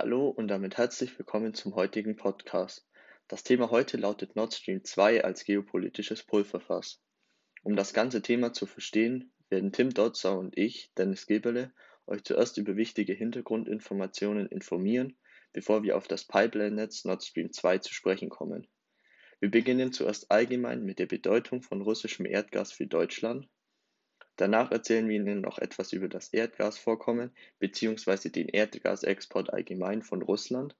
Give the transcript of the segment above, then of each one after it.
Hallo und damit herzlich willkommen zum heutigen Podcast. Das Thema heute lautet Nord Stream 2 als geopolitisches Pulverfass. Um das ganze Thema zu verstehen, werden Tim Dotzer und ich, Dennis Geberle, euch zuerst über wichtige Hintergrundinformationen informieren, bevor wir auf das Pipeline-Netz Nord Stream 2 zu sprechen kommen. Wir beginnen zuerst allgemein mit der Bedeutung von russischem Erdgas für Deutschland Danach erzählen wir Ihnen noch etwas über das Erdgasvorkommen bzw. den Erdgasexport allgemein von Russland,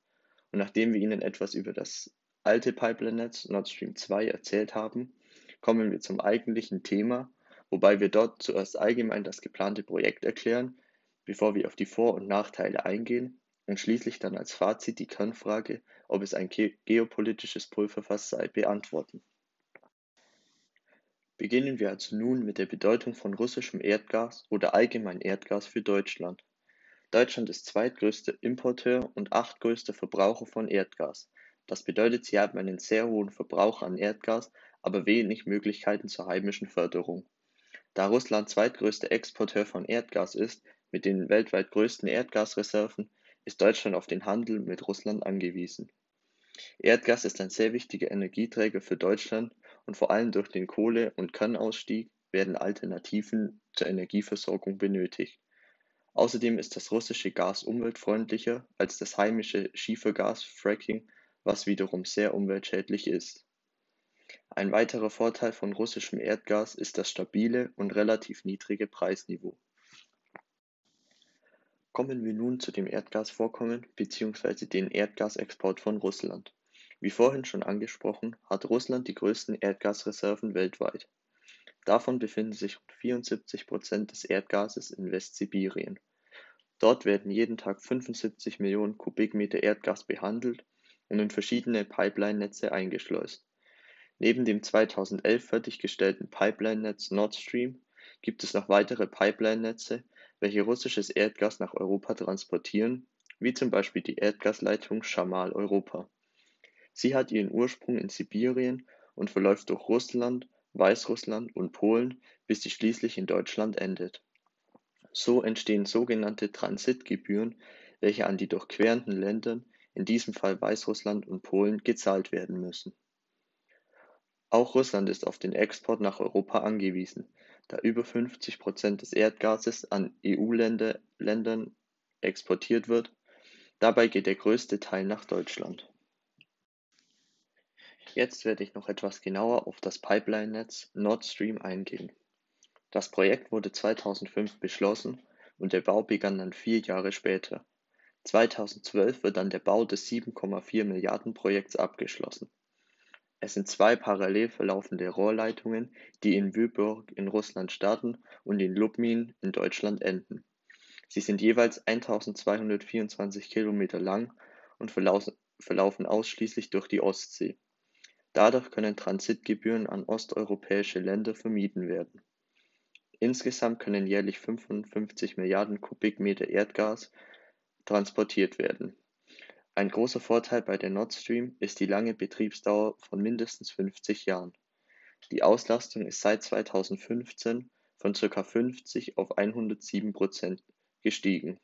und nachdem wir Ihnen etwas über das alte Pipeline-Netz Nord Stream 2 erzählt haben, kommen wir zum eigentlichen Thema, wobei wir dort zuerst allgemein das geplante Projekt erklären, bevor wir auf die Vor- und Nachteile eingehen und schließlich dann als Fazit die Kernfrage, ob es ein geopolitisches Pulverfass sei, beantworten Beginnen wir also nun mit der Bedeutung von russischem Erdgas oder allgemein Erdgas für Deutschland. Deutschland ist zweitgrößter Importeur und achtgrößter Verbraucher von Erdgas. Das bedeutet, sie haben einen sehr hohen Verbrauch an Erdgas, aber wenig Möglichkeiten zur heimischen Förderung. Da Russland zweitgrößter Exporteur von Erdgas ist, mit den weltweit größten Erdgasreserven, ist Deutschland auf den Handel mit Russland angewiesen. Erdgas ist ein sehr wichtiger Energieträger für Deutschland und vor allem durch den Kohle- und Kernausstieg werden Alternativen zur Energieversorgung benötigt. Außerdem ist das russische Gas umweltfreundlicher als das heimische Schiefergas (Fracking), was wiederum sehr umweltschädlich ist. Ein weiterer Vorteil von russischem Erdgas ist das stabile und relativ niedrige Preisniveau. Kommen wir nun zu dem Erdgasvorkommen bzw. den Erdgasexport von Russland wie vorhin schon angesprochen, hat Russland die größten Erdgasreserven weltweit. Davon befinden sich rund 74 Prozent des Erdgases in Westsibirien. Dort werden jeden Tag 75 Millionen Kubikmeter Erdgas behandelt und in verschiedene Pipeline-Netze eingeschleust. Neben dem 2011 fertiggestellten Pipeline-Netz Nord Stream gibt es noch weitere Pipeline-Netze, welche russisches Erdgas nach Europa transportieren, wie zum Beispiel die Erdgasleitung Schamal Europa Sie hat ihren Ursprung in Sibirien und verläuft durch Russland, Weißrussland und Polen, bis sie schließlich in Deutschland endet. So entstehen sogenannte Transitgebühren, welche an die durchquerenden Länder, in diesem Fall Weißrussland und Polen, gezahlt werden müssen. Auch Russland ist auf den Export nach Europa angewiesen, da über 50 Prozent des Erdgases an EU-Ländern exportiert wird. Dabei geht der größte Teil nach Deutschland Jetzt werde ich noch etwas genauer auf das Pipeline-Netz Nord Stream eingehen. Das Projekt wurde 2005 beschlossen und der Bau begann dann vier Jahre später. 2012 wird dann der Bau des 7,4 Milliarden Projekts abgeschlossen. Es sind zwei parallel verlaufende Rohrleitungen, die in Vyborg in Russland starten und in Lubmin in Deutschland enden. Sie sind jeweils 1224 Kilometer lang und verlaufen ausschließlich durch die Ostsee. Dadurch können Transitgebühren an osteuropäische Länder vermieden werden. Insgesamt können jährlich 55 Milliarden Kubikmeter Erdgas transportiert werden. Ein großer Vorteil bei der Nord Stream ist die lange Betriebsdauer von mindestens 50 Jahren. Die Auslastung ist seit 2015 von ca. 50 auf 107 Prozent gestiegen